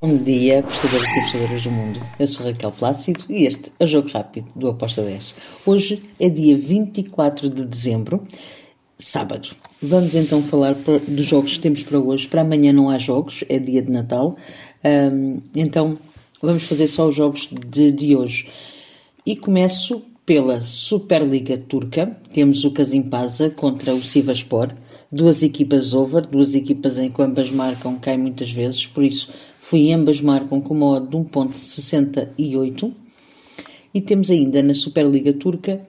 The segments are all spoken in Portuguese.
Bom dia, apostadores e apostadoras do mundo. Eu sou Raquel Plácido e este é o Jogo Rápido do Aposta 10. Hoje é dia 24 de dezembro, sábado. Vamos então falar dos jogos que temos para hoje. Para amanhã não há jogos, é dia de Natal. Um, então vamos fazer só os jogos de, de hoje. E começo pela Superliga Turca. Temos o Kasimpasa contra o Sivaspor. Duas equipas over, duas equipas em que ambas marcam, caem muitas vezes, por isso fui ambas marcam com uma odd de 1.68. E temos ainda na Superliga Turca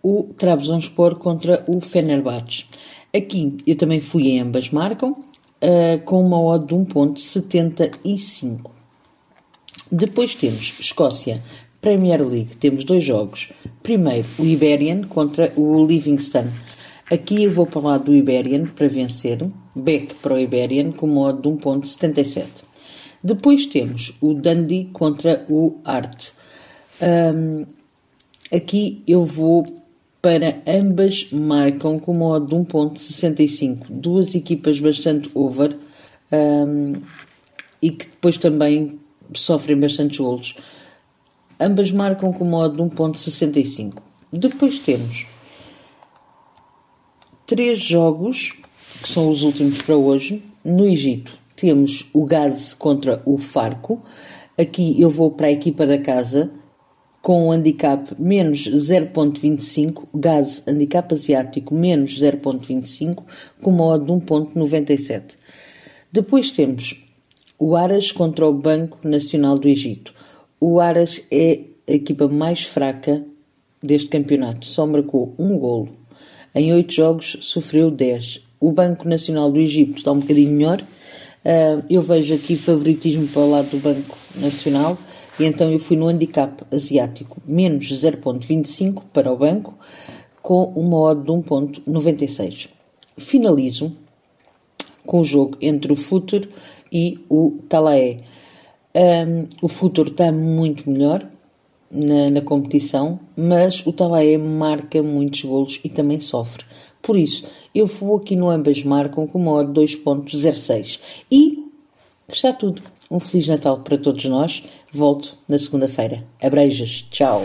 o Trabzonspor contra o Fenerbahçe. Aqui eu também fui em ambas marcam, uh, com uma odd de 1.75. Depois temos Escócia, Premier League, temos dois jogos. Primeiro, o Iberian contra o Livingston. Aqui eu vou para o lado do Iberian para vencer, back para o Iberian com modo de 1.77. Depois temos o Dundee contra o Art. Um, aqui eu vou para ambas marcam com modo de 1.65. Duas equipas bastante over um, e que depois também sofrem bastantes golos. Ambas marcam com modo de 1.65. Depois temos três jogos, que são os últimos para hoje. No Egito temos o Gaz contra o Farco. Aqui eu vou para a equipa da casa com o handicap menos 0.25, Gaz handicap asiático menos 0.25, com uma odd de 1.97. Depois temos o Aras contra o Banco Nacional do Egito. O Aras é a equipa mais fraca deste campeonato, só marcou um golo. Em oito jogos sofreu 10. O Banco Nacional do Egito está um bocadinho melhor. Uh, eu vejo aqui favoritismo para o lado do Banco Nacional e então eu fui no handicap asiático menos 0.25 para o banco com uma odd de 1.96. Finalizo com o jogo entre o Futur e o Talaé. Um, o Futur está muito melhor, na, na competição, mas o Talaé marca muitos golos e também sofre. Por isso, eu vou aqui no ambas marcam com uma odd 2.06. E está tudo. Um Feliz Natal para todos nós. Volto na segunda-feira. Abrejas. Tchau.